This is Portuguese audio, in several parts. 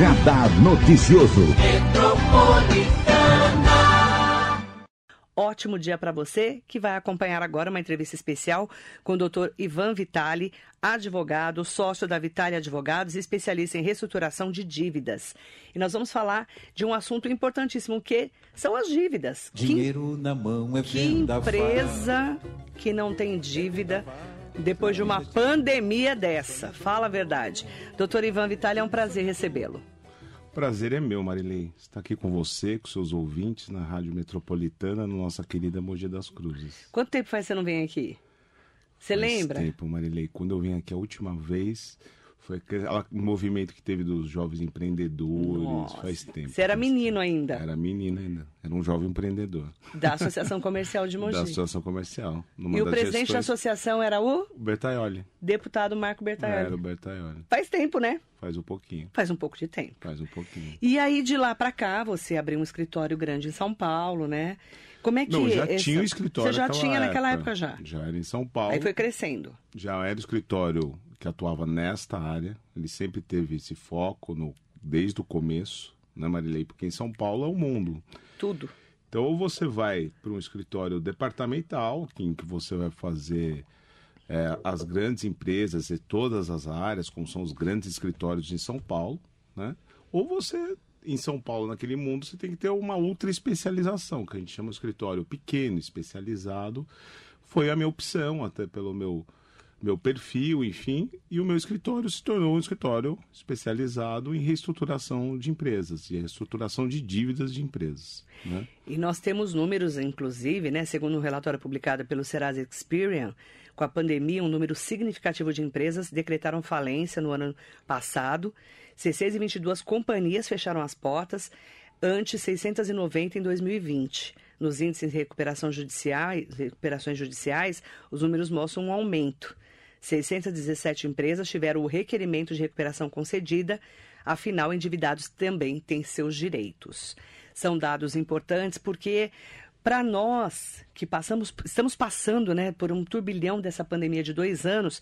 Radar Noticioso. Ótimo dia para você que vai acompanhar agora uma entrevista especial com o Dr. Ivan Vitali, advogado, sócio da Vitali Advogados, especialista em reestruturação de dívidas. E nós vamos falar de um assunto importantíssimo que são as dívidas. Dinheiro que, na mão é que empresa que não tem dívida depois de uma pandemia dessa? Fala a verdade. Doutor Ivan Vitali, é um prazer recebê-lo. Prazer é meu, Marilei, estar aqui com você, com seus ouvintes na Rádio Metropolitana, na nossa querida Mogi das Cruzes. Quanto tempo faz que você não vem aqui? Você faz lembra? tempo, Marilei. Quando eu vim aqui a última vez, foi aquele movimento que teve dos jovens empreendedores, Nossa. faz tempo. Você era menino ainda? Era menino ainda. Era um jovem empreendedor. Da Associação Comercial de Mogi. Da Associação Comercial. e o presidente gestões... da associação era o? Bertaioli. Deputado Marco Bertaioli. Era o Bertaioli. Faz tempo, né? Faz um pouquinho. Faz um pouco de tempo. Faz um pouquinho. E aí, de lá para cá, você abriu um escritório grande em São Paulo, né? Como é que... Não, já tinha o um escritório Você já tinha época. naquela época já? Já era em São Paulo. Aí foi crescendo. Já era escritório que atuava nesta área. Ele sempre teve esse foco no, desde o começo, né, Marilei? Porque em São Paulo é o mundo. Tudo. Então, ou você vai para um escritório departamental, em que você vai fazer é, as grandes empresas e todas as áreas, como são os grandes escritórios em São Paulo, né? Ou você, em São Paulo, naquele mundo, você tem que ter uma ultra especialização, que a gente chama de escritório pequeno, especializado. Foi a minha opção, até pelo meu meu perfil, enfim, e o meu escritório se tornou um escritório especializado em reestruturação de empresas e reestruturação de dívidas de empresas. Né? E nós temos números, inclusive, né, segundo um relatório publicado pelo Serasa Experian, com a pandemia, um número significativo de empresas decretaram falência no ano passado. 622 companhias fecharam as portas, ante 690 em 2020. Nos índices de recuperação judiciais, recuperações judiciais, os números mostram um aumento. 617 empresas tiveram o requerimento de recuperação concedida, afinal, endividados também têm seus direitos. São dados importantes porque para nós que passamos, estamos passando né, por um turbilhão dessa pandemia de dois anos,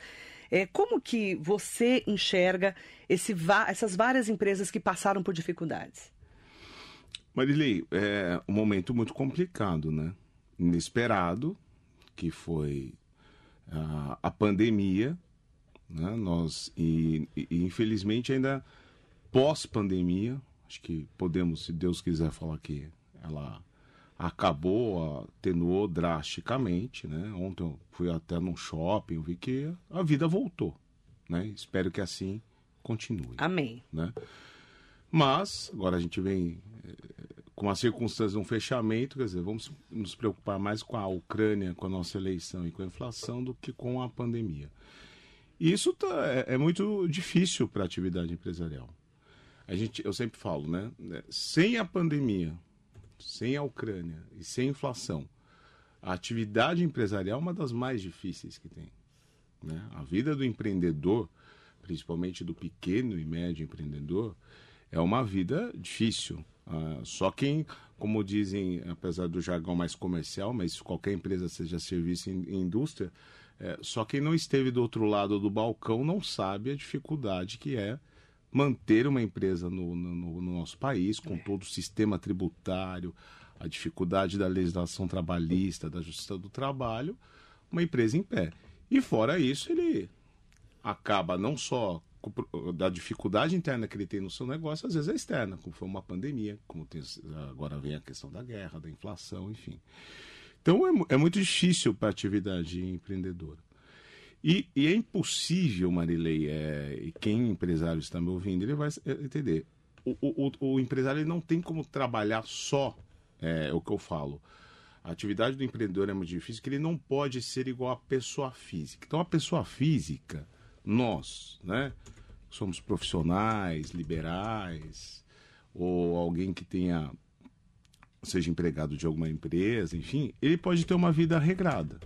é, como que você enxerga esse, essas várias empresas que passaram por dificuldades? Marilei, é um momento muito complicado, né? Inesperado, que foi a, a pandemia, né? Nós, e, e infelizmente ainda pós-pandemia, acho que podemos, se Deus quiser falar que ela acabou, atenuou drasticamente, né? Ontem eu fui até num shopping, vi que a vida voltou, né? Espero que assim continue. Amém. Né? Mas agora a gente vem com a circunstância de um fechamento, quer dizer, vamos nos preocupar mais com a Ucrânia, com a nossa eleição e com a inflação do que com a pandemia. E isso tá, é, é muito difícil para a atividade empresarial. A gente, eu sempre falo, né? Sem a pandemia, sem a Ucrânia e sem a inflação, a atividade empresarial é uma das mais difíceis que tem. Né? A vida do empreendedor, principalmente do pequeno e médio empreendedor, é uma vida difícil. Uh, só quem, como dizem, apesar do jargão mais comercial, mas qualquer empresa, seja serviço em, em indústria, é, só quem não esteve do outro lado do balcão não sabe a dificuldade que é manter uma empresa no, no, no nosso país, com todo o sistema tributário, a dificuldade da legislação trabalhista, da justiça do trabalho, uma empresa em pé. E fora isso, ele acaba não só da dificuldade interna que ele tem no seu negócio, às vezes é externa, como foi uma pandemia, como tem, agora vem a questão da guerra, da inflação, enfim. Então é, é muito difícil para a atividade empreendedora. E, e, é impossível, Marilei, é, e quem empresário está me ouvindo, ele vai entender. O, o, o empresário não tem como trabalhar só é, o que eu falo. A atividade do empreendedor é muito difícil, que ele não pode ser igual à pessoa física. Então, a pessoa física, nós, né? Somos profissionais, liberais, ou alguém que tenha seja empregado de alguma empresa, enfim, ele pode ter uma vida regrada.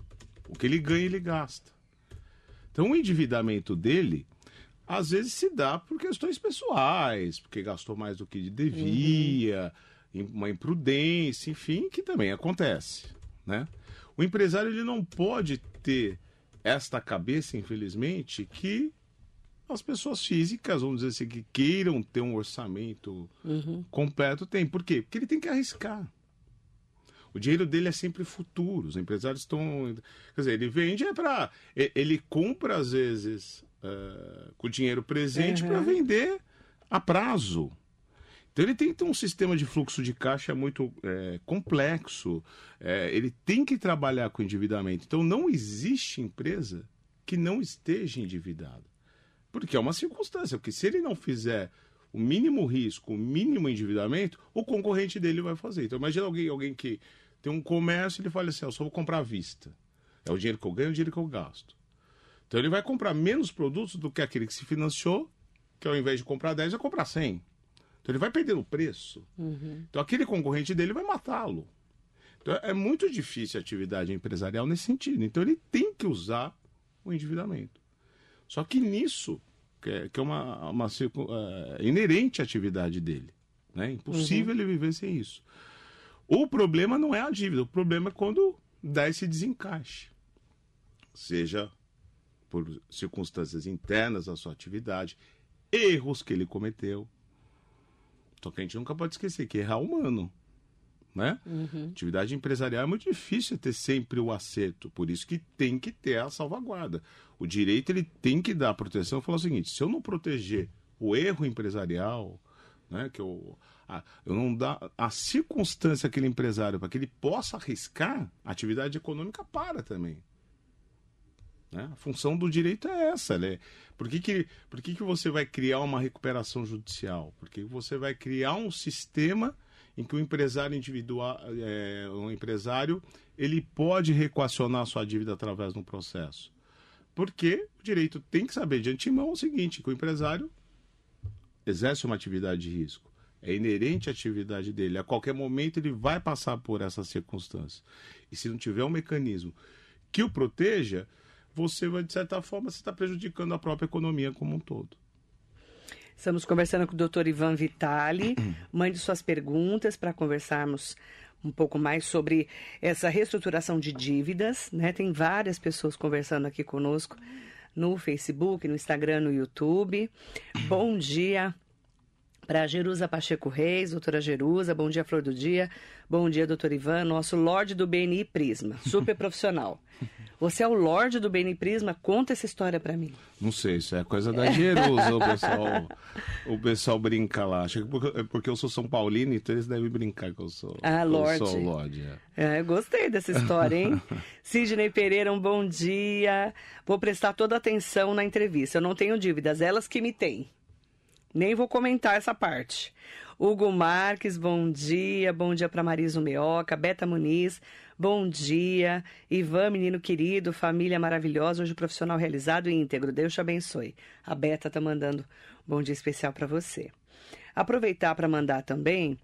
O que ele ganha, ele gasta. Então, o endividamento dele, às vezes, se dá por questões pessoais, porque gastou mais do que devia, uhum. uma imprudência, enfim, que também acontece, né? O empresário ele não pode ter esta cabeça, infelizmente, que as pessoas físicas, vamos dizer assim, que queiram ter um orçamento Uhum. completo, tem. Por quê? Porque ele tem que arriscar. O dinheiro dele é sempre futuro. Os empresários estão. Quer dizer, ele vende é para. Ele compra, às vezes, eh, com dinheiro presente Uhum. para vender a prazo. Então ele tem ter um sistema de fluxo de caixa muito eh, complexo. Eh, ele tem que trabalhar com endividamento. Então não existe empresa que não esteja endividada. Porque é uma circunstância, porque se ele não fizer o mínimo risco, o mínimo endividamento, o concorrente dele vai fazer. Então imagina alguém, alguém que tem um comércio e ele fala assim, eu só vou comprar à vista. É o dinheiro que eu ganho, é o dinheiro que eu gasto. Então ele vai comprar menos produtos do que aquele que se financiou, que ao invés de comprar 10, vai comprar 100. Então ele vai perder no preço. Então aquele concorrente dele vai matá-lo. Então é muito difícil a atividade empresarial nesse sentido. Então ele tem que usar o endividamento. Só que nisso, que é, que é uma, uma é, inerente à atividade dele. Né? Impossível ele viver sem isso. O problema não é a dívida, o problema é quando dá esse desencaixe. Seja por circunstâncias internas da sua atividade, erros que ele cometeu. Só que a gente nunca pode esquecer que errar é humano. Né? Atividade empresarial é muito difícil ter sempre o acerto, por isso que tem que ter a salvaguarda. O direito ele tem que dar proteção e falar o seguinte: se eu não proteger o erro empresarial, né, que eu, a, eu não dar a circunstância àquele empresário para que ele possa arriscar, a atividade econômica para também. Né? A função do direito é essa. Né? Por, que, que, por que, que você vai criar uma recuperação judicial? Porque você vai criar um sistema em que o empresário individual, é, um empresário, ele pode reequacionar sua dívida através de um processo. Porque o direito tem que saber de antemão o seguinte, que o empresário exerce uma atividade de risco. É inerente à atividade dele. A qualquer momento ele vai passar por essas circunstâncias. E se não tiver um mecanismo que o proteja, você vai, de certa forma, você está prejudicando a própria economia como um todo. Estamos conversando com o Dr. Ivan Vitali. Mande suas perguntas para conversarmos um pouco mais sobre essa reestruturação de dívidas, né? Tem várias pessoas conversando aqui conosco no Facebook, no Instagram, no YouTube. Bom dia para Jerusa Pacheco Reis, doutora Jerusa, bom dia, Flor do Dia. Bom dia, doutor Ivan, nosso Lorde do BNI Prisma, super profissional. Você é o Lorde do BNI Prisma? Conta essa história para mim. Não sei, isso é coisa da Jerusa, o pessoal, o pessoal brinca lá. Acho que porque, é porque eu sou São Paulino, então eles devem brincar que eu sou, Ah, eu Lorde. sou o Lorde. é. É, eu gostei dessa história, hein? Sidney Pereira, um bom dia. Vou prestar toda a atenção na entrevista. Eu não tenho dívidas, elas que me têm. Nem vou comentar essa parte. Hugo Marques, bom dia. Bom dia para Marisa Meoca. Beta Muniz, bom dia. Ivan, menino querido, família maravilhosa, hoje profissional realizado e íntegro. Deus te abençoe. A Beta tá mandando um bom dia especial para você. Aproveitar para mandar também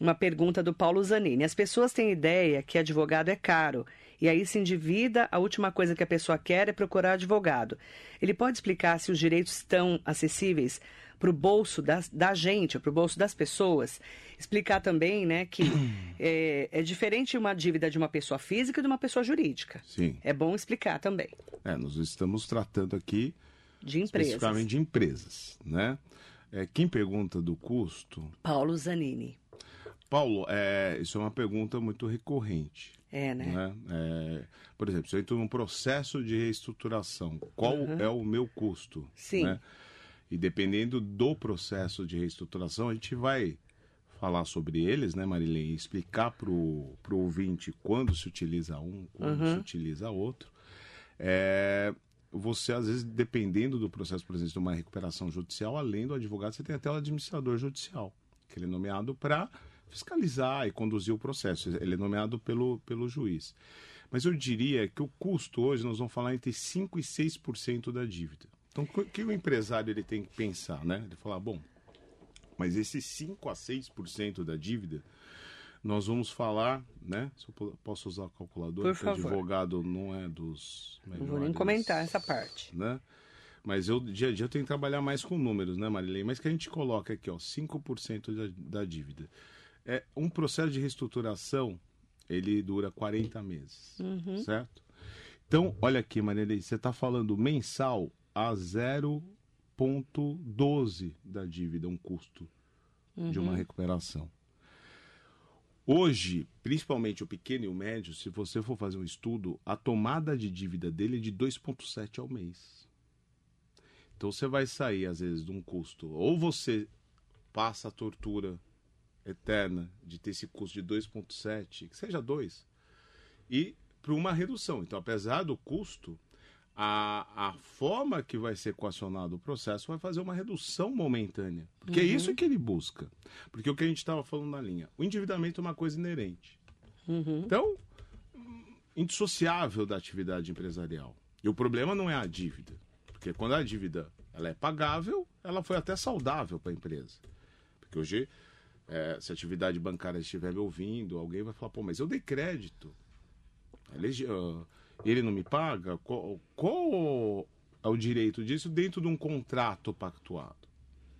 uma pergunta do Paulo Zanini. As pessoas têm ideia que advogado é caro e aí se endivida, a última coisa que a pessoa quer é procurar advogado. Ele pode explicar se os direitos estão acessíveis para o bolso das, da gente, para o bolso das pessoas? Explicar também né, que é, é diferente uma dívida de uma pessoa física e de uma pessoa jurídica. Sim. É bom explicar também. É, nós estamos tratando aqui De empresas. especificamente de empresas, né? É, quem pergunta do custo, Paulo Zanini. Paulo, é, isso é uma pergunta muito recorrente. É, né? né? É, por exemplo, se eu entro num processo de reestruturação, qual é o meu custo? Sim. né? E dependendo do processo de reestruturação, a gente vai falar sobre eles, né, Marilene? Explicar para o ouvinte quando se utiliza um, quando se utiliza outro. É, você, às vezes, dependendo do processo, por exemplo, de uma recuperação judicial, além do advogado, você tem até o administrador judicial, que ele é nomeado para fiscalizar e conduzir o processo. Ele é nomeado pelo, pelo juiz. Mas eu diria que o custo hoje, nós vamos falar entre 5% e 6% da dívida. Então, o que o empresário ele tem que pensar, né? Ele falar, bom, mas esses 5 a 6% da dívida, nós vamos falar, né? Se eu po- posso usar a calculadora, Por favor. advogado não é dos Não vou nem melhores, comentar essa parte. Né? Mas eu, dia a dia, eu tenho que trabalhar mais com números, né, Marilene? Mas que a gente coloca aqui, ó, 5% da, da dívida. É, um processo de reestruturação, ele dura 40 meses, certo? Então, olha aqui, Marilene, você está falando mensal a 0,12 da dívida, um custo uhum. de uma recuperação. Hoje, principalmente o pequeno e o médio, se você for fazer um estudo, a tomada de dívida dele é de 2,7 ao mês. Então você vai sair, às vezes, de um custo. Ou você passa a tortura eterna de ter esse custo de 2,7, que seja 2, e para uma redução. Então, apesar do custo, a, a forma que vai ser equacionado o processo vai fazer uma redução momentânea. Porque é uhum. é isso que ele busca. Porque o que a gente estava falando na linha, o endividamento é uma coisa inerente. Uhum. Então, indissociável da atividade empresarial. E o problema não é a dívida. Porque quando a dívida ela é pagável, ela foi até saudável para a empresa. Porque hoje, é, se a atividade bancária estiver me ouvindo, alguém vai falar, pô, mas eu dei crédito. Ele não me paga? Qual, qual é o direito disso dentro de um contrato pactuado?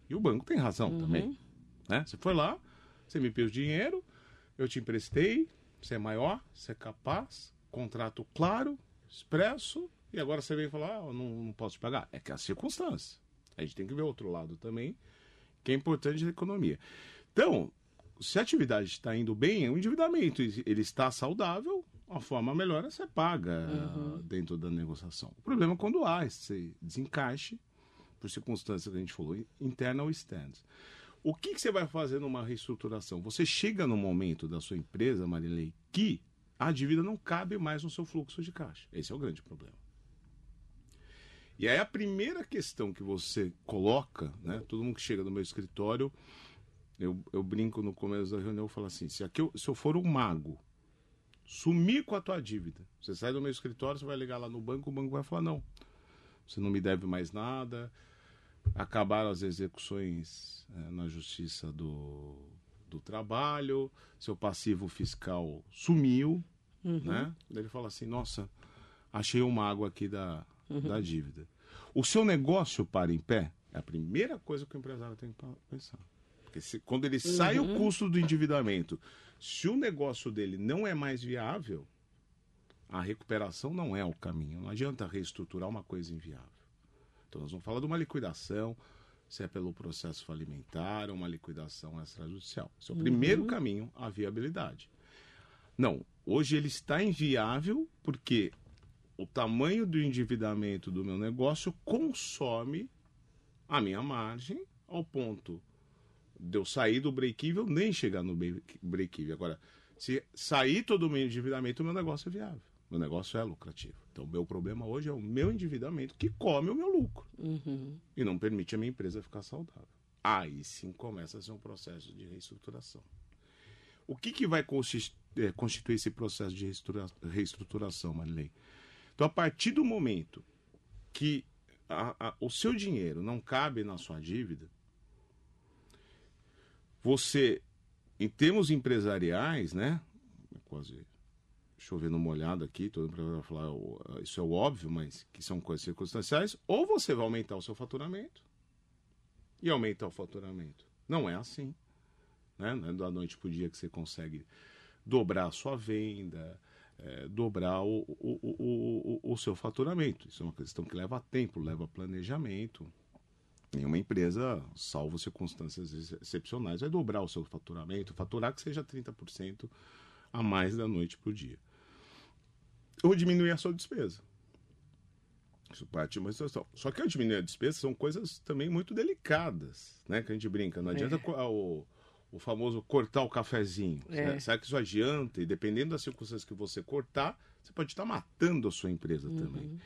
E o banco tem razão uhum. também. Né? Você foi lá, você me pediu dinheiro, eu te emprestei, você é maior, você é capaz, contrato claro, expresso, e agora você vem falar, ah, não, não posso te pagar. É que é a circunstância. A gente tem que ver o outro lado também, que é importante na economia. Então, se a atividade está indo bem, o endividamento ele está saudável, a forma melhor é você paga uhum. dentro da negociação. O problema é quando há esse desencaixe, por circunstâncias que a gente falou, interna ou externa. O que, que, você vai fazer numa reestruturação? Você chega no momento da sua empresa, Marilei, que a dívida não cabe mais no seu fluxo de caixa. Esse é o grande problema. E aí a primeira questão que você coloca, né? Todo mundo que chega no meu escritório, eu, eu brinco no começo da reunião, eu falo assim, se, aqui eu, se eu for um mago, sumir com a tua dívida, você sai do meu escritório, você vai ligar lá no banco, o banco vai falar, não, você não me deve mais nada, acabaram as execuções é, na justiça do, do trabalho, seu passivo fiscal sumiu, uhum. né? Ele fala assim, nossa, achei uma água aqui da, uhum. da dívida. O seu negócio para em pé é a primeira coisa que o empresário tem que pensar. Porque se, quando ele uhum. sai o uhum. custo do endividamento, se o negócio dele não é mais viável, a recuperação não é o caminho. Não adianta reestruturar uma coisa inviável. Então nós vamos falar de uma liquidação, se é pelo processo falimentar ou uma liquidação extrajudicial. Esse é o uhum. primeiro caminho, a viabilidade. Não, hoje ele está inviável porque o tamanho do endividamento do meu negócio consome a minha margem ao ponto de eu sair do break-even nem chegar no break-even. Agora, se sair todo o meu endividamento, o meu negócio é viável. Meu negócio é lucrativo. Então, o meu problema hoje é o meu endividamento que come o meu lucro uhum. e não permite a minha empresa ficar saudável. Aí sim começa a ser um processo de reestruturação. O que, que vai é, constituir esse processo de reestruturação, Marilei? Então, a partir do momento que a, a, o seu dinheiro não cabe na sua dívida, você, em termos empresariais, né? Quase chovendo molhado aqui, todo mundo vai falar, isso é óbvio, mas que são coisas circunstanciais, ou você vai aumentar o seu faturamento e aumentar o faturamento. Não é assim. Né? Não é da noite para o dia que você consegue dobrar a sua venda, é, dobrar o, o, o, o seu faturamento. Isso é uma questão que leva tempo, leva planejamento. Nenhuma empresa, salvo circunstâncias excepcionais, vai dobrar o seu faturamento, faturar que seja 30% a mais da noite para o dia. Ou diminuir a sua despesa. Isso parte de uma situação. Só que a diminuir a despesa são coisas também muito delicadas, né? Que a gente brinca. Não adianta é. o, o famoso cortar o cafezinho. É. Será que isso adianta? E dependendo das circunstâncias que você cortar, você pode estar matando a sua empresa uhum. também.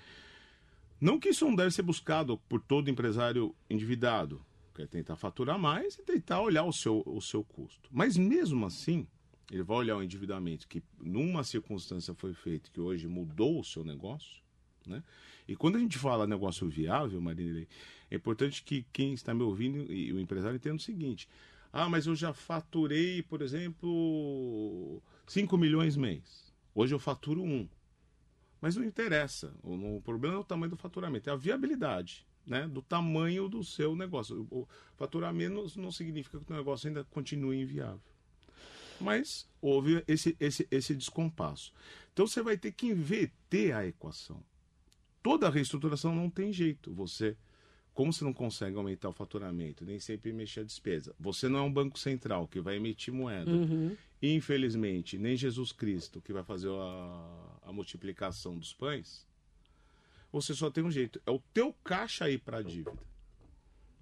Não que isso não deve ser buscado por todo empresário endividado. Quer tentar faturar mais e tentar olhar o seu, o seu custo. Mas mesmo assim, ele vai olhar o endividamento que numa circunstância foi feito que hoje mudou o seu negócio. Né? E quando a gente fala negócio viável, Marinei, é importante que quem está me ouvindo e o empresário entenda o seguinte: ah, mas eu já faturei, por exemplo, 5 milhões mês. Hoje eu faturo 1. Um. Mas não interessa. O, o problema é o tamanho do faturamento, é a viabilidade. Né, do tamanho do seu negócio. O faturar menos não significa que o negócio ainda continue inviável. Mas houve esse, esse, esse descompasso. Então você vai ter que inverter a equação. Toda reestruturação não tem jeito. Você como você não consegue aumentar o faturamento, nem sempre mexer a despesa, você não é um banco central que vai emitir moeda. Uhum. Infelizmente, nem Jesus Cristo que vai fazer a, a multiplicação dos pães, você só tem um jeito, é o teu caixa ir para a dívida.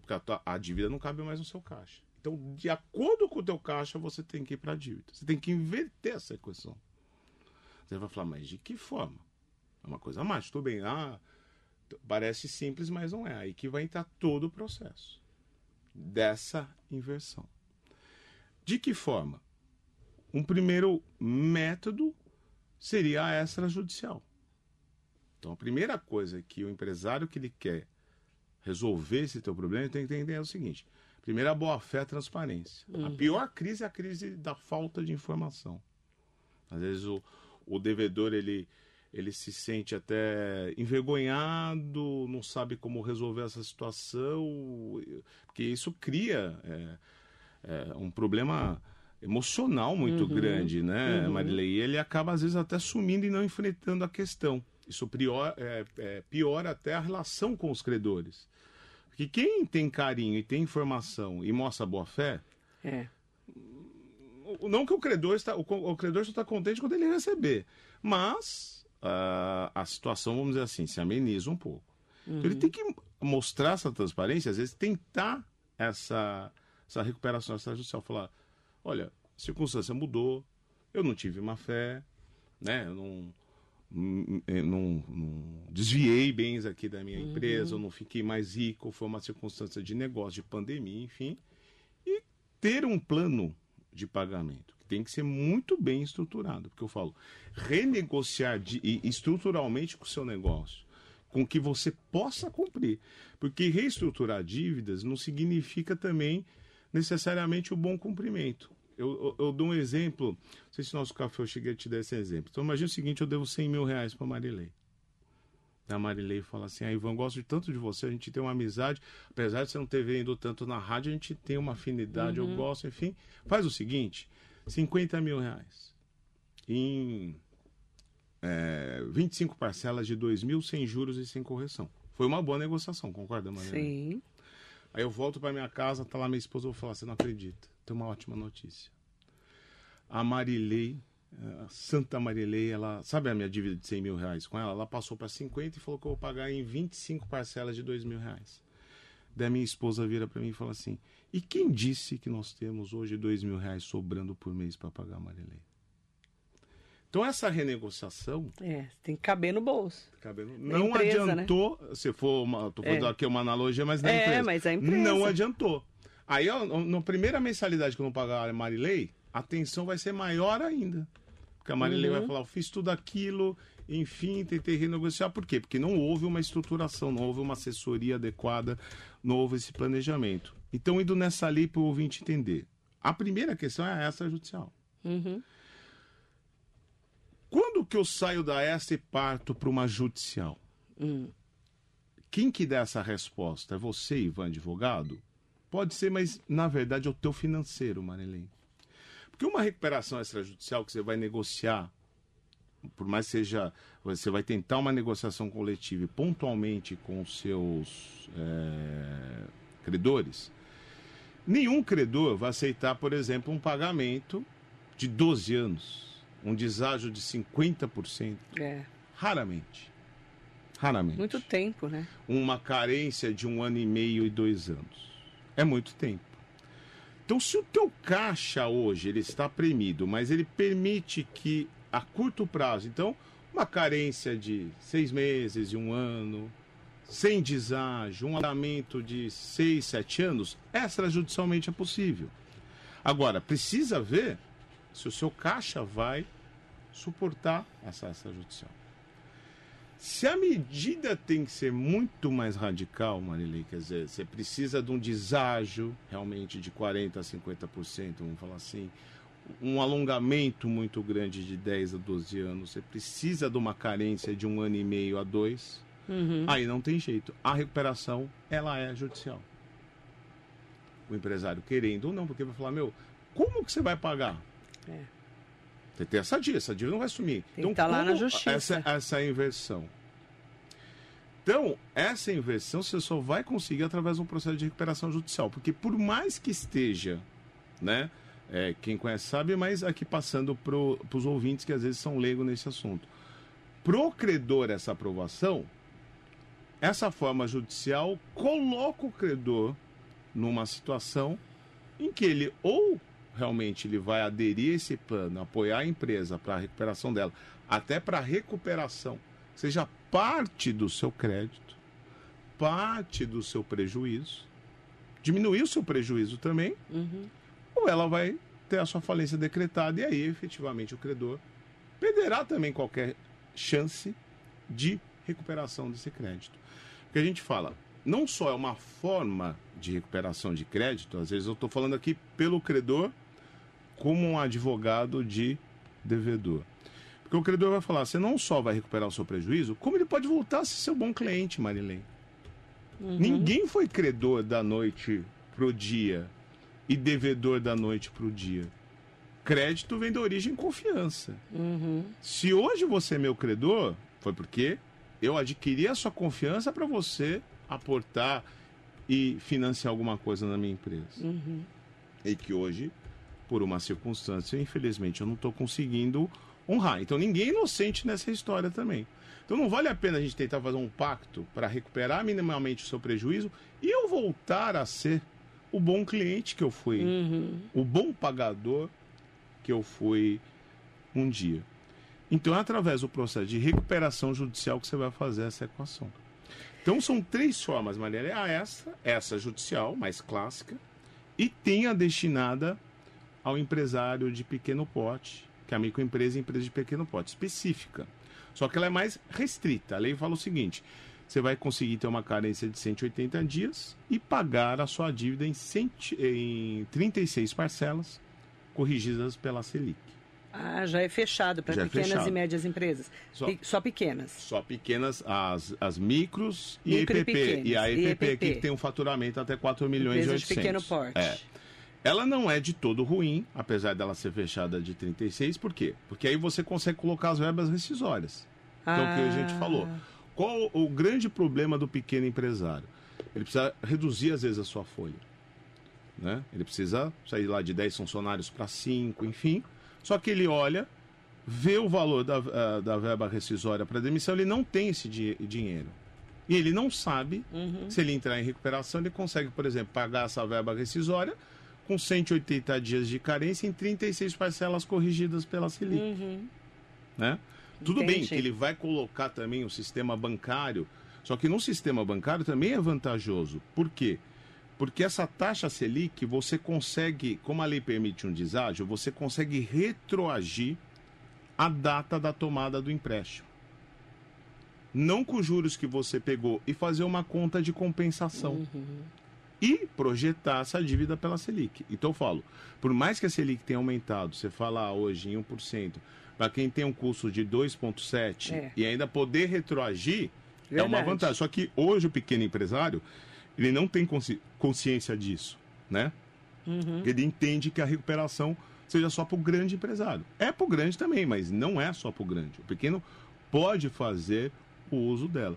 Porque a, tua, a dívida não cabe mais no seu caixa. Então, de acordo com o teu caixa, você tem que ir para a dívida. Você tem que inverter essa equação. Você vai falar, mas de que forma? É uma coisa mais. Tudo bem, ah, parece simples, mas não é. Aí que vai entrar todo o processo dessa inversão. De que forma? Um primeiro método seria a extrajudicial. Então, a primeira coisa que o empresário que ele quer resolver esse teu problema, tem que entender é o seguinte. Primeiro, a boa-fé, a transparência. Uhum. A pior crise é a crise da falta de informação. Às vezes o, o devedor, ele, ele se sente até envergonhado, não sabe como resolver essa situação, porque isso cria é, é, um problema emocional muito uhum. grande, né, uhum. Marilei? E ele acaba, às vezes, até sumindo e não enfrentando a questão. Isso pior, é, é, piora até a relação com os credores. Porque quem tem carinho e tem informação e mostra boa fé. É. Não que o credor está. O, o credor só está contente quando ele receber. Mas uh, a situação, vamos dizer assim, se ameniza um pouco. Uhum. Então, ele tem que mostrar essa transparência, às vezes tentar essa, essa recuperação extrajudicial. Falar, olha, a circunstância mudou, eu não tive má fé, né? Eu não não, não, desviei bens aqui da minha uhum. empresa, eu não fiquei mais rico, foi uma circunstância de negócio, de pandemia, enfim. E ter um plano de pagamento, tem que ser muito bem estruturado, porque eu falo, renegociar de, estruturalmente com o seu negócio, com que você possa cumprir. Porque reestruturar dívidas não significa também necessariamente o bom cumprimento. Eu, eu, eu, dou um exemplo, não sei se no nosso café eu cheguei a te dar esse exemplo. Então imagina o seguinte, eu devo 100 mil reais para Marilei. A Marilei fala assim, ah, Ivan, gosto tanto de você, a gente tem uma amizade, apesar de você não ter vindo tanto na rádio, a gente tem uma afinidade, uhum. eu gosto, enfim. Faz o seguinte, 50 mil reais em é, 25 parcelas de 2 mil, sem juros e sem correção. Foi uma boa negociação, concorda, Marilei? Sim. Aí eu volto para minha casa, tá lá minha esposa, eu vou falar, você não acredita tem uma ótima notícia. A Marilei, a Santa Marilei, ela sabe a minha dívida de 100 mil reais com ela? Ela passou para 50 e falou que eu vou pagar em 25 parcelas de 2 mil reais. Daí minha esposa vira para mim e fala assim: E quem disse que nós temos hoje 2 mil reais sobrando por mês para pagar a Marilei? Então essa renegociação. É, tem que caber no bolso. Caber no... Não empresa, né? adiantou, né? se for uma. Estou falando é. aqui uma analogia, mas na é, empresa. Mas a empresa. Não adiantou. Aí, ó, na primeira mensalidade que eu não pagar a Marilei, a tensão vai ser maior ainda. Porque a Marilei uhum. vai falar, eu fiz tudo aquilo, enfim, tentei renegociar. Por quê? Porque não houve uma estruturação, não houve uma assessoria adequada, não houve esse planejamento. Então, indo nessa lei para o ouvinte entender. A primeira questão é a extrajudicial. Uhum. Quando que eu saio da extra e parto para uma judicial? Uhum. Quem que dá essa resposta? É você, Ivan, advogado? Pode ser, mas na verdade é o teu financeiro, Marilene. Porque uma recuperação extrajudicial que você vai negociar, por mais que seja. Você vai tentar uma negociação coletiva e pontualmente com os seus é, credores, nenhum credor vai aceitar, por exemplo, um pagamento de 12 anos, um deságio de 50%. É. Raramente. Raramente. Muito tempo, né? Uma carência de um ano e meio e dois anos. É muito tempo. Então, se o teu caixa hoje ele está premido, mas ele permite que a curto prazo, então, uma carência de seis meses, de um ano, sem deságio, um andamento de seis, sete anos, extrajudicialmente é possível. Agora, precisa ver se o seu caixa vai suportar essa extrajudicial. Se a medida tem que ser muito mais radical, Marilei, quer dizer, você precisa de um deságio realmente de 40% a 50%, vamos falar assim, um alongamento muito grande de 10 a 12 anos, você precisa de uma carência de um ano e meio a dois, uhum. aí não tem jeito. A recuperação, ela é judicial. O empresário querendo ou não, porque vai falar, meu, como que você vai pagar? É. Você tem essa dívida, essa dívida não vai sumir. Tem então, tá lá na justiça. Essa, essa inversão. Então, essa inversão você só vai conseguir através de um processo de recuperação judicial, porque por mais que esteja, né, é, quem conhece sabe, mas aqui passando para os ouvintes que às vezes são leigos nesse assunto. Pro credor essa aprovação, essa forma judicial coloca o credor numa situação em que ele ou realmente ele vai aderir a esse plano, apoiar a empresa para a recuperação dela, até para a recuperação, seja parte do seu crédito, parte do seu prejuízo, diminuir o seu prejuízo também, uhum. ou ela vai ter a sua falência decretada e aí efetivamente o credor perderá também qualquer chance de recuperação desse crédito. Porque a gente fala, não só é uma forma de recuperação de crédito, às vezes eu estou falando aqui pelo credor como um advogado de devedor. Porque o credor vai falar, você não só vai recuperar o seu prejuízo, como ele pode voltar a ser seu bom cliente, Marilene. Uhum. Ninguém foi credor da noite pro dia e devedor da noite pro dia. Crédito vem da origem confiança. Uhum. Se hoje você é meu credor, foi porque eu adquiri a sua confiança para você aportar e financiar alguma coisa na minha empresa. Uhum. E que hoje, por uma circunstância, infelizmente, eu não estou conseguindo honrar. Então ninguém é inocente nessa história também. Então não vale a pena a gente tentar fazer um pacto para recuperar minimamente o seu prejuízo e eu voltar a ser o bom cliente que eu fui, uhum. o bom pagador que eu fui um dia. Então é através do processo de recuperação judicial que você vai fazer essa equação. Então são três formas, Mariana. A essa, essa judicial, mais clássica, e tem a destinada ao empresário de pequeno porte, que é a microempresa e empresa de pequeno porte, específica. Só que ela é mais restrita. A lei fala o seguinte: você vai conseguir ter uma carência de 180 dias e pagar a sua dívida em, em 36 parcelas, corrigidas pela Selic. Ah, já é fechado para é pequenas é fechado. e médias empresas. Só, só, pequenas. Só pequenas, as, as micros e Micro EPP. E, e, a EPP, EPP, que tem um faturamento até 4 milhões Empresa e 800. de pequeno porte. É. Ela não é de todo ruim, apesar dela ser fechada de 36, por quê? Porque aí você consegue colocar as verbas rescisórias. Então, ah. o que a gente falou. Qual o grande problema do pequeno empresário? Ele precisa reduzir, às vezes, a sua folha. Né? Ele precisa sair lá de 10 funcionários para 5, enfim. Só que ele olha, vê o valor da, uh, da verba rescisória para demissão, ele não tem esse di dinheiro. E ele não sabe uhum. se ele entrar em recuperação, ele consegue, por exemplo, pagar essa verba rescisória com 180 dias de carência em 36 parcelas corrigidas pela Selic. Uhum. Né? Tudo Entendi. bem que ele vai colocar também o sistema bancário, só que no sistema bancário também é vantajoso. Por quê? Porque essa taxa Selic, você consegue, como a lei permite um deságio, você consegue retroagir a data da tomada do empréstimo. Não com os juros que você pegou e fazer uma conta de compensação. Uhum e projetar essa dívida pela Selic. Então eu falo, por mais que a Selic tenha aumentado, você fala hoje em 1%, para quem tem um custo de 2,7% é. e ainda poder retroagir, Verdade. é uma vantagem. Só que hoje o pequeno empresário, ele não tem consci consciência disso, né? Uhum. Ele entende que a recuperação seja só para o grande empresário. É para o grande também, mas não é só para o grande. O pequeno pode fazer o uso dela.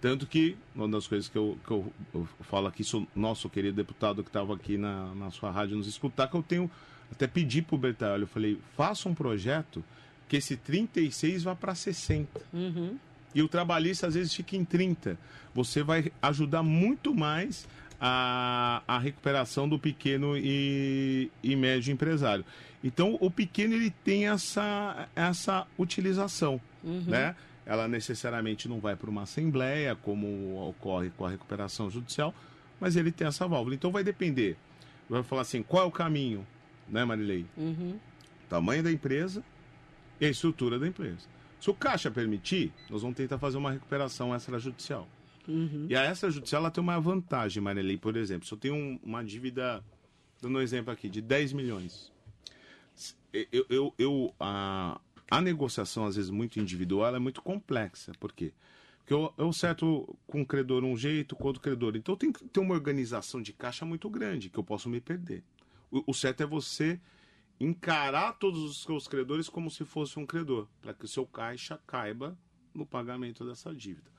Tanto que, uma das coisas que eu, que eu, eu falo aqui, sou nosso querido deputado que estava aqui na, na sua rádio nos escutar, que eu tenho até pedi para o Bertalho, eu falei, faça um projeto que esse 36 vá para 60. Uhum. E o trabalhista às vezes fica em 30. Você vai ajudar muito mais a, a recuperação do pequeno e, e médio empresário. Então, o pequeno ele tem essa, essa utilização, uhum. né? ela necessariamente não vai para uma assembleia, como ocorre com a recuperação judicial, mas ele tem essa válvula. Então vai depender. Vai falar assim, qual é o caminho, né, Marilei? Uhum. Tamanho da empresa e a estrutura da empresa. Se o caixa permitir, nós vamos tentar fazer uma recuperação extrajudicial. Uhum. E a extrajudicial ela tem uma vantagem, Marilei, por exemplo. Se eu tenho um, uma dívida, dando um exemplo aqui, de 10 milhões, eu, eu, eu a, a negociação, às vezes, muito individual, é muito complexa. Por quê? Porque eu, eu certo com o credor um jeito, com outro credor. Então tem que ter uma organização de caixa muito grande, que eu posso me perder. O, o certo é você encarar todos os seus credores como se fosse um credor, para que o seu caixa caiba no pagamento dessa dívida.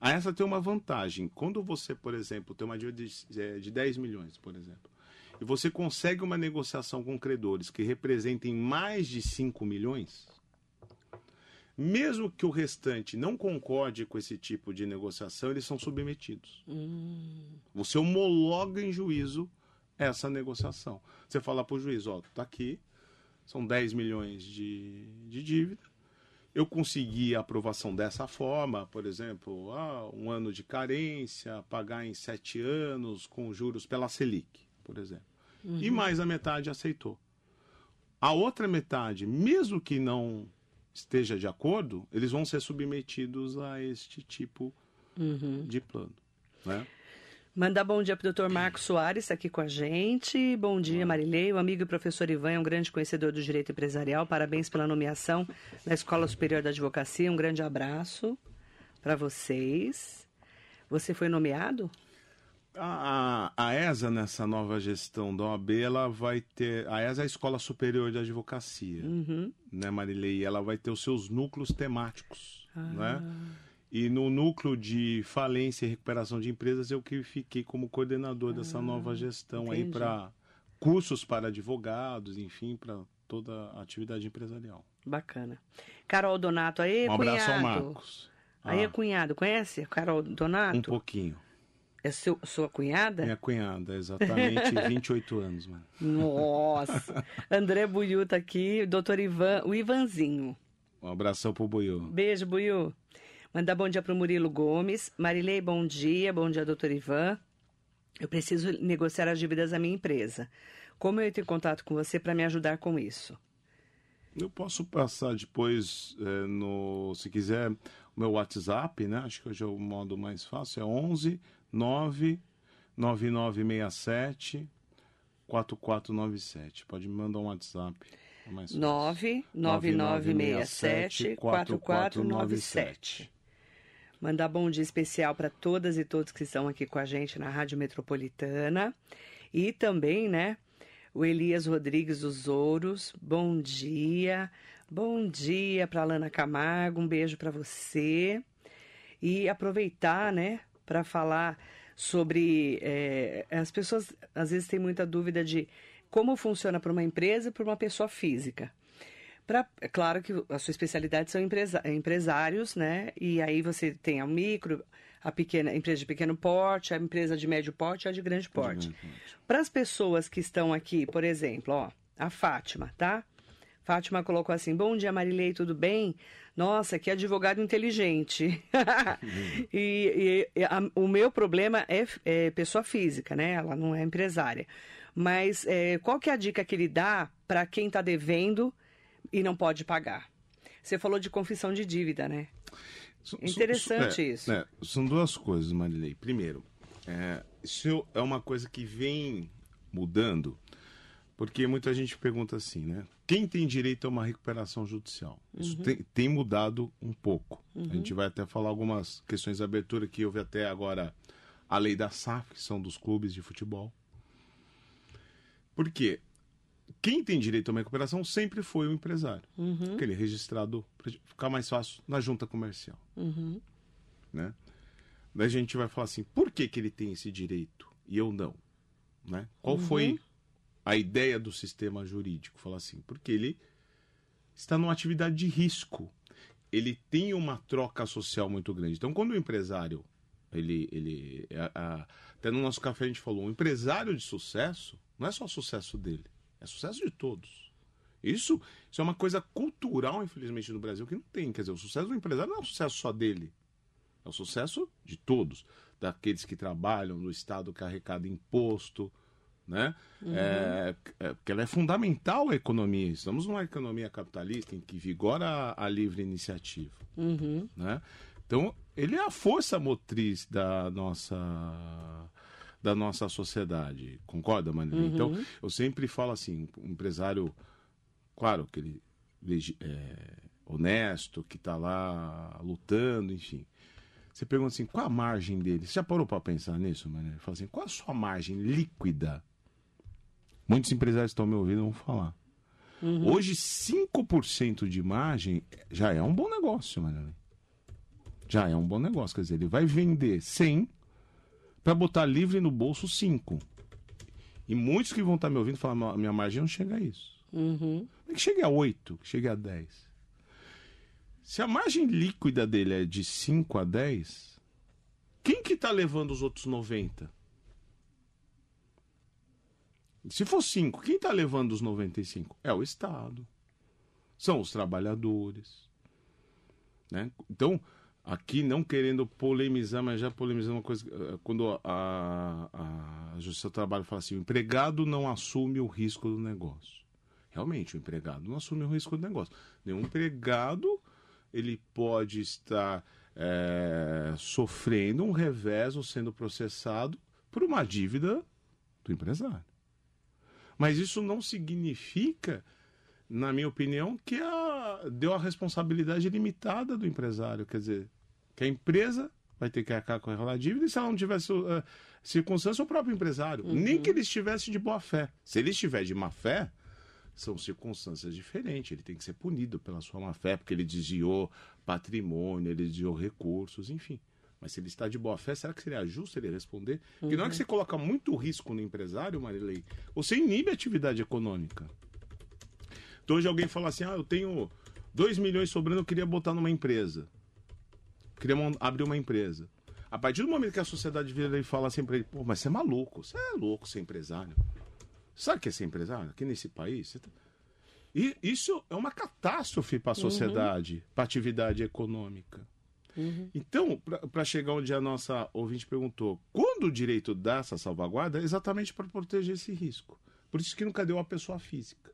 A essa tem uma vantagem. Quando você, por exemplo, tem uma dívida de, é, de 10 milhões, por exemplo, e você consegue uma negociação com credores que representem mais de 5 milhões, mesmo que o restante não concorde com esse tipo de negociação, eles são submetidos. Hum. Você homologa em juízo essa negociação. Você fala para o juiz, ó, tá aqui, são 10 milhões de, de dívida, eu consegui a aprovação dessa forma, por exemplo, ah, um ano de carência, pagar em sete anos com juros pela Selic, por exemplo. Uhum. E mais a metade aceitou. A outra metade, mesmo que não esteja de acordo, eles vão ser submetidos a este tipo uhum. de plano. Né? Mandar bom dia para o doutor Marcos Soares, aqui com a gente. Bom dia, Marilei. O amigo e professor Ivan é um grande conhecedor do direito empresarial. Parabéns pela nomeação na Escola Superior da Advocacia. Um grande abraço para vocês. Você foi nomeado? A, a, ESA, nessa nova gestão da OAB, ela vai ter. A ESA é a Escola Superior de Advocacia, uhum. né, Marilei? Ela vai ter os seus núcleos temáticos, ah. né? E no núcleo de falência e recuperação de empresas, eu que fiquei como coordenador dessa ah, nova gestão entendi. aí para cursos para advogados, enfim, para toda a atividade empresarial. Bacana. Carol Donato, aí, um cunhado. abraço ao Marcos. Aí, ah. cunhado, conhece Carol Donato? Um pouquinho. É seu, sua cunhada? Minha cunhada, exatamente 28 anos, mano. Nossa! André Buiu tá aqui, doutor Ivan, o Ivanzinho. Um abração pro Buiu. Beijo, Buiu. Mandar bom dia para o Murilo Gomes. Marilei, bom dia. Bom dia, doutor Ivan. Eu preciso negociar as dívidas da minha empresa. Como eu entro em contato com você para me ajudar com isso? Eu posso passar depois, é, no, se quiser, o meu WhatsApp, né? Acho que hoje é o modo mais fácil. É 11 9 9967 4497. Pode me mandar um WhatsApp. É 99967 4497. Mandar bom dia especial para todas e todos que estão aqui com a gente na Rádio Metropolitana. E também, né, o Elias Rodrigues dos Ouros. Bom dia. Bom dia para Lana Camargo. Um beijo para você. E aproveitar, né, para falar sobre. É, as pessoas às vezes têm muita dúvida de como funciona para uma empresa e para uma pessoa física. Pra, é claro que a sua especialidade são empresa, empresários, né? E aí você tem a micro, a pequena a empresa de pequeno porte, a empresa de médio porte e a de grande porte. Para as pessoas que estão aqui, por exemplo, ó, a Fátima, tá? Fátima colocou assim: Bom dia, Marilei, tudo bem? Nossa, que advogado inteligente. e, e a, o meu problema é, é, pessoa física, né? Ela não é empresária. Mas é, qual que é a dica que ele dá para quem está devendo? E não pode pagar. Você falou de confissão de dívida, né? Interessante é, isso. É, são duas coisas, Marilei. Primeiro, é, isso é uma coisa que vem mudando, porque muita gente pergunta assim, né? Quem tem direito a uma recuperação judicial? Isso uhum. tem, tem, mudado um pouco. Uhum. A gente vai até falar algumas questões de abertura que houve até agora a lei da SAF, que são dos clubes de futebol. Por quê? Quem tem direito a uma recuperação sempre foi o empresário. Uhum. Aquele registrado para ficar mais fácil na junta comercial. Uhum. Né? Daí a gente vai falar assim, por que, que ele tem esse direito e eu não? Né? Qual uhum. foi a ideia do sistema jurídico? Falar assim, porque ele está numa atividade de risco. Ele tem uma troca social muito grande. Então, quando o empresário, ele, ele a, a, até no nosso café a gente falou, um empresário de sucesso não é só o sucesso dele é sucesso de todos. Isso, isso é uma coisa cultural, infelizmente, no Brasil, que não tem. Quer dizer, o sucesso do empresário não é o sucesso só dele. É o sucesso de todos. Daqueles que trabalham no Estado que arrecada imposto, né? Uhum. É, é, porque ela é fundamental à economia. Estamos numa economia capitalista em que vigora a, a livre iniciativa, uhum. né? Então, ele é a força motriz da nossa da nossa sociedade. Concorda? Então, Uhum. Então, eu sempre falo assim, um empresário, claro que ele é honesto, que está lá lutando, enfim. Você pergunta assim, qual a margem dele? Você já parou para pensar nisso, Mané? Fala assim, qual a sua margem líquida? Muitos empresários estão me ouvindo vão falar. Uhum. Hoje, 5% de margem já é um bom negócio, Mané. Já é um bom negócio. Quer dizer, ele vai vender 100 para botar livre no bolso 5. E muitos que vão estar me ouvindo falam, minha margem não chega a isso. Uhum. Que chegue a 8, que chegue a 10. Se a margem líquida dele é de 5 a 10, quem que está levando os outros 90? Se for 5, quem está levando os 95? É o Estado. São os trabalhadores. Né? Então, aqui não querendo polemizar, mas já polemizando uma coisa. eh, Quando a, a Justiça do Trabalho fala assim: o empregado não assume o risco do negócio. Realmente, o empregado não assume o risco do negócio. Nenhum empregado ele pode estar eh, sofrendo um revés ou sendo processado por uma dívida do empresário. Mas isso não significa, na minha opinião, que a, deu a responsabilidade limitada do empresário. Quer dizer, que a empresa vai ter que arcar com a dívida e se ela não tivesse uh, circunstância, o próprio empresário. Nem que ele estivesse de boa fé. Se ele estiver de má fé, são circunstâncias diferentes. Ele tem que ser punido pela sua má fé, porque ele desviou patrimônio, ele desviou recursos, enfim. Mas se ele está de boa fé, será que seria justo ele responder? Porque não é que você coloca muito risco no empresário, Marilei, você inibe a atividade econômica. Então hoje alguém fala assim, ah, eu tenho 2 milhões sobrando, eu queria botar numa empresa. Queria abrir uma empresa. A partir do momento que a sociedade vira e fala assim pra ele, pô, mas você é maluco, você é louco ser empresário. Sabe o que é ser empresário aqui nesse país? Tá- E isso é uma catástrofe para a sociedade, para a atividade econômica. Então, para chegar onde a nossa ouvinte perguntou, quando o direito dá essa salvaguarda, é exatamente para proteger esse risco. Por isso que nunca deu a pessoa física.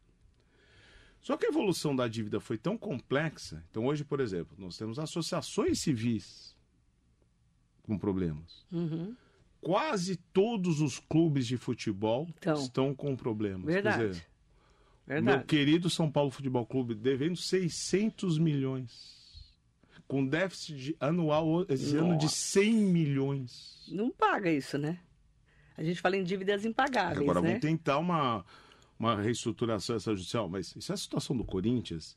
Só que a evolução da dívida foi tão complexa. Então, hoje, por exemplo, nós temos associações civis com problemas. Uhum. Quase todos os clubes de futebol Então. estão com problemas. Verdade. dizer, Verdade. meu querido São Paulo Futebol Clube devendo 600 milhões. Com déficit de- anual esse ano de Nossa. 100 milhões. Não paga isso, né? A gente fala em dívidas impagáveis, Agora né? vamos tentar uma, uma reestruturação extrajudicial, mas isso é a situação do Corinthians,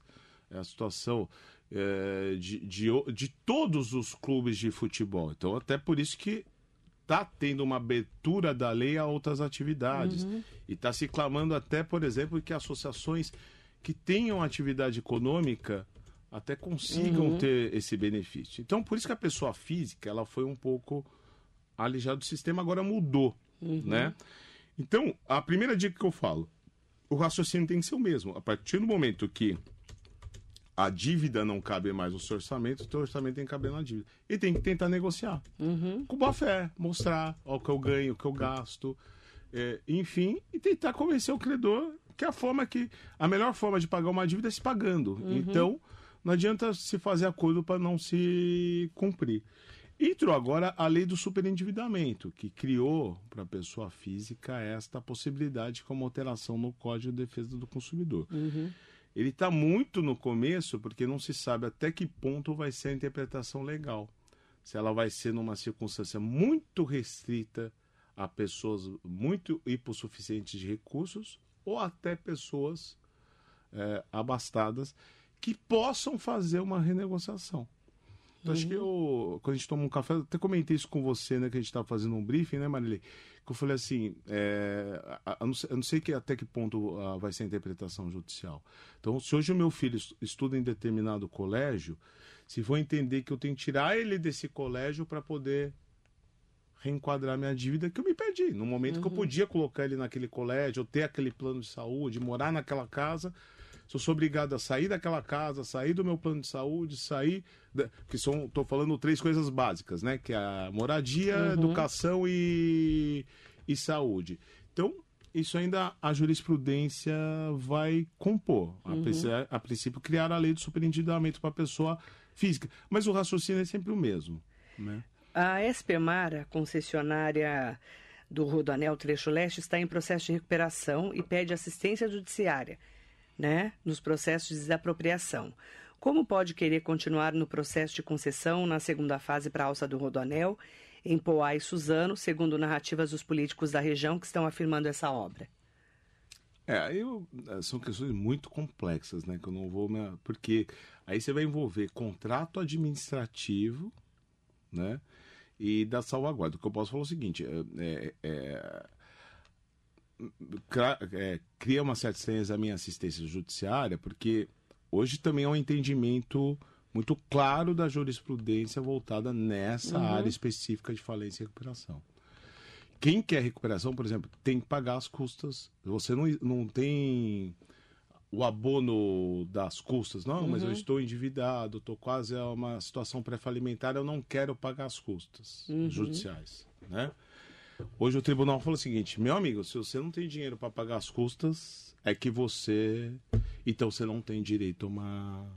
é a situação é, de, de, de todos os clubes de futebol. Então, até por isso que está tendo uma abertura da lei a outras atividades. E está se clamando até, por exemplo, que associações que tenham atividade econômica até consigam ter esse benefício. Então, por isso que a pessoa física ela foi um pouco alijada do sistema, agora mudou, né? Então, a primeira dica que eu falo, o raciocínio tem que ser o mesmo. A partir do momento que a dívida não cabe mais no seu orçamento, o seu orçamento tem que caber na dívida. E tem que tentar negociar. Com boa fé, mostrar ó, o que eu ganho, o que eu gasto, é, enfim, e tentar convencer o credor que a forma que. A melhor forma de pagar uma dívida é se pagando. Então, não adianta se fazer acordo para não se cumprir. Entrou agora a lei do superendividamento, que criou para a pessoa física esta possibilidade como alteração no Código de Defesa do Consumidor. Ele está muito no começo porque não se sabe até que ponto vai ser a interpretação legal. Se ela vai ser numa circunstância muito restrita a pessoas muito hipossuficientes de recursos ou até pessoas eh, abastadas que possam fazer uma renegociação. Então, acho que eu, quando a gente toma um café, até comentei isso com você, né, que a gente estava fazendo um briefing, né, Marilei? Que eu falei assim, é, eu, não sei, eu não sei que, até que ponto ah, vai ser a interpretação judicial. Então, se hoje o meu filho estu- estuda em determinado colégio, se for entender que eu tenho que tirar ele desse colégio para poder reenquadrar minha dívida que eu me perdi. No momento que eu podia colocar ele naquele colégio, eu ter aquele plano de saúde, morar naquela casa, se eu sou obrigado a sair daquela casa, sair do meu plano de saúde, sair. Da, que são, tô falando três coisas básicas, né? Que é a moradia, educação e, e saúde. Então, isso ainda a jurisprudência vai compor. A, princípio, a princípio, criar a lei do superendividamento para a pessoa física. Mas o raciocínio é sempre o mesmo. Né? A Espemar, a concessionária do Rodoanel Trecho Leste, está em processo de recuperação e pede assistência judiciária, né, nos processos de desapropriação. Como pode querer continuar no processo de concessão na segunda fase para a alça do Rodoanel, em Poá e Suzano, segundo narrativas dos políticos da região que estão afirmando essa obra? É, eu- são questões muito complexas, né? Que eu não vou. me- Porque aí você vai envolver contrato administrativo né? E da salvaguarda. O que eu posso falar é o seguinte: é, é, cria uma certa estranheza a minha assistência judiciária, porque hoje também é um entendimento muito claro da jurisprudência voltada nessa uhum. área específica de falência e recuperação. Quem quer recuperação, por exemplo, tem que pagar as custas. Você não, não tem o abono das custas. Não, uhum. mas eu uhum. estou endividado, estou quase a uma situação pré-falimentar, eu não quero pagar as custas uhum. judiciais. Né? Hoje o tribunal falou o seguinte: meu amigo, se você não tem dinheiro para pagar as custas, é que você. Então você não tem direito a uma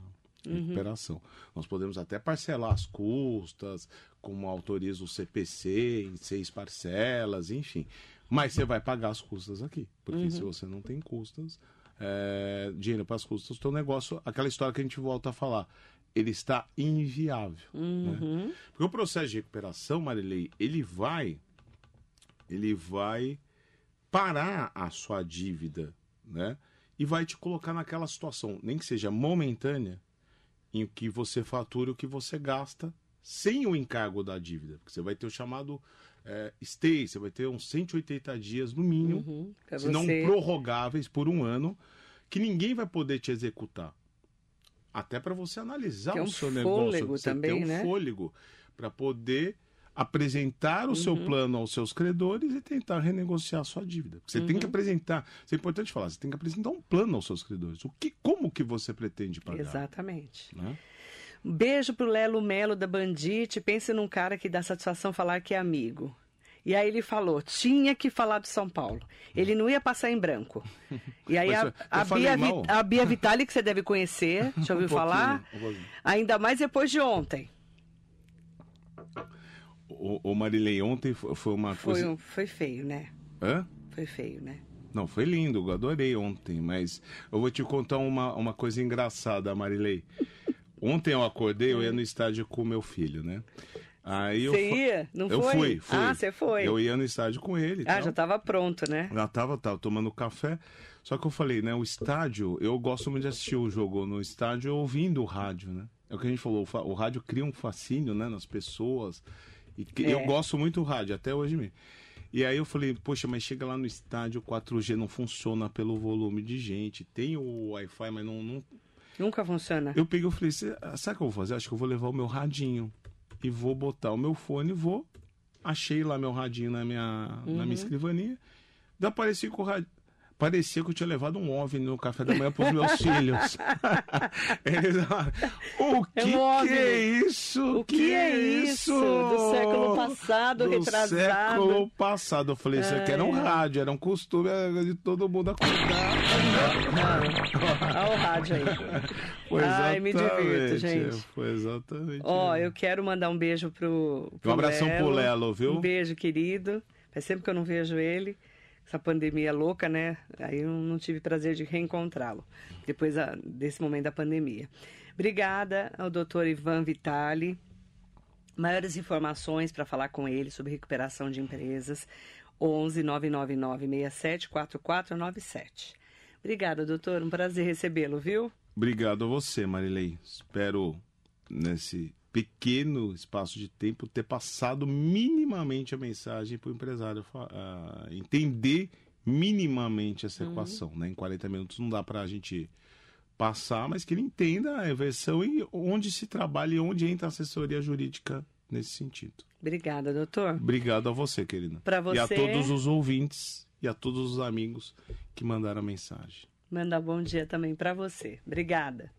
uhum. recuperação. Nós podemos até parcelar as custas, como autoriza o CPC, em seis parcelas, enfim. Mas você vai pagar as custas aqui. Porque uhum. se você não tem custas, é, dinheiro para as custas do teu negócio, aquela história que a gente volta a falar, ele está inviável. Né? Uhum. Né? Porque o processo de recuperação, Marilei, ele vai, ele vai parar a sua dívida, né? E vai te colocar naquela situação, nem que seja momentânea, em que você fatura o que você gasta sem o encargo da dívida. Porque você vai ter o chamado é, stay, você vai ter uns 180 dias no mínimo, uhum, se não você... prorrogáveis por um ano, que ninguém vai poder te executar. Até para você analisar é um o seu negócio, você também, ter um né? fôlego para poder apresentar o uhum. seu plano aos seus credores e tentar renegociar a sua dívida. Você uhum. tem que uhum. apresentar, isso é importante falar, você tem que apresentar um plano aos seus credores. O que, como que você pretende pagar? Exatamente. Né? Um beijo pro Lelo Melo da Bandite. Pense num cara que dá satisfação falar que é amigo. E aí ele falou, tinha que falar do São Paulo. Ele não ia passar em branco. E aí a, a, Bia, a Bia Vitali, que você deve conhecer, já ouviu um falar? Um ainda mais depois de ontem. O, o Marilei, ontem foi uma foi coisa... Um, foi feio, né? Hã? Foi feio, né? Não, foi lindo, eu adorei ontem, mas eu vou te contar uma, uma coisa engraçada, Marilei. Ontem eu acordei, eu ia no estádio com meu filho, né? Aí eu Você ia? Não eu foi? fui, fui. Ah, você foi. Eu ia no estádio com ele. Ah, tal. já estava pronto, né? Já estava, tava tomando café. Só que eu falei, né? O estádio, eu gosto muito de assistir o jogo no estádio ouvindo o rádio, né? É o que a gente falou, o rádio cria um fascínio, né, nas pessoas. E é. eu gosto muito do rádio, até hoje mesmo. E aí eu falei, poxa, mas chega lá no estádio, o 4G não funciona pelo volume de gente. Tem o Wi-Fi, mas não, não Nunca funciona. Eu peguei e falei, sabe o que eu vou fazer? Acho que eu vou levar o meu radinho e vou botar o meu fone, vou. Achei lá meu radinho na minha, uhum. na minha uhum. escrivania. Daí apareci com o radinho. Parecia que eu tinha levado um OVNI no café da manhã para os meus filhos. Eles o que, é, que é isso? O que, que é isso? Do século passado, Do retrasado. século passado. Eu falei, isso aqui era um rádio, era um costume de todo mundo acordar. Olha o rádio aí. Foi Ai, me divirto, gente. Foi exatamente. Ó, eu quero mandar um beijo pro, pro Um abração Lelo. pro Lelo, viu? Um beijo, querido. Faz sempre que eu não vejo ele essa pandemia louca, né? Aí eu não tive prazer de reencontrá-lo depois desse momento da pandemia. Obrigada ao doutor Ivan Vitali. Maiores informações para falar com ele sobre recuperação de empresas, 11 999 67 4497. Obrigada, doutor. Um prazer recebê-lo, viu? Obrigado a você, Marilei. Espero nesse pequeno espaço de tempo ter passado minimamente a mensagem para o empresário uh, entender minimamente essa uhum. equação. Né? Em 40 minutos não dá para a gente passar, mas que ele entenda a inversão e onde se trabalha e onde entra a assessoria jurídica nesse sentido. Obrigada, doutor. Obrigado a você, querida. Para você. E a todos os ouvintes e a todos os amigos que mandaram a mensagem. Manda bom dia também para você. Obrigada.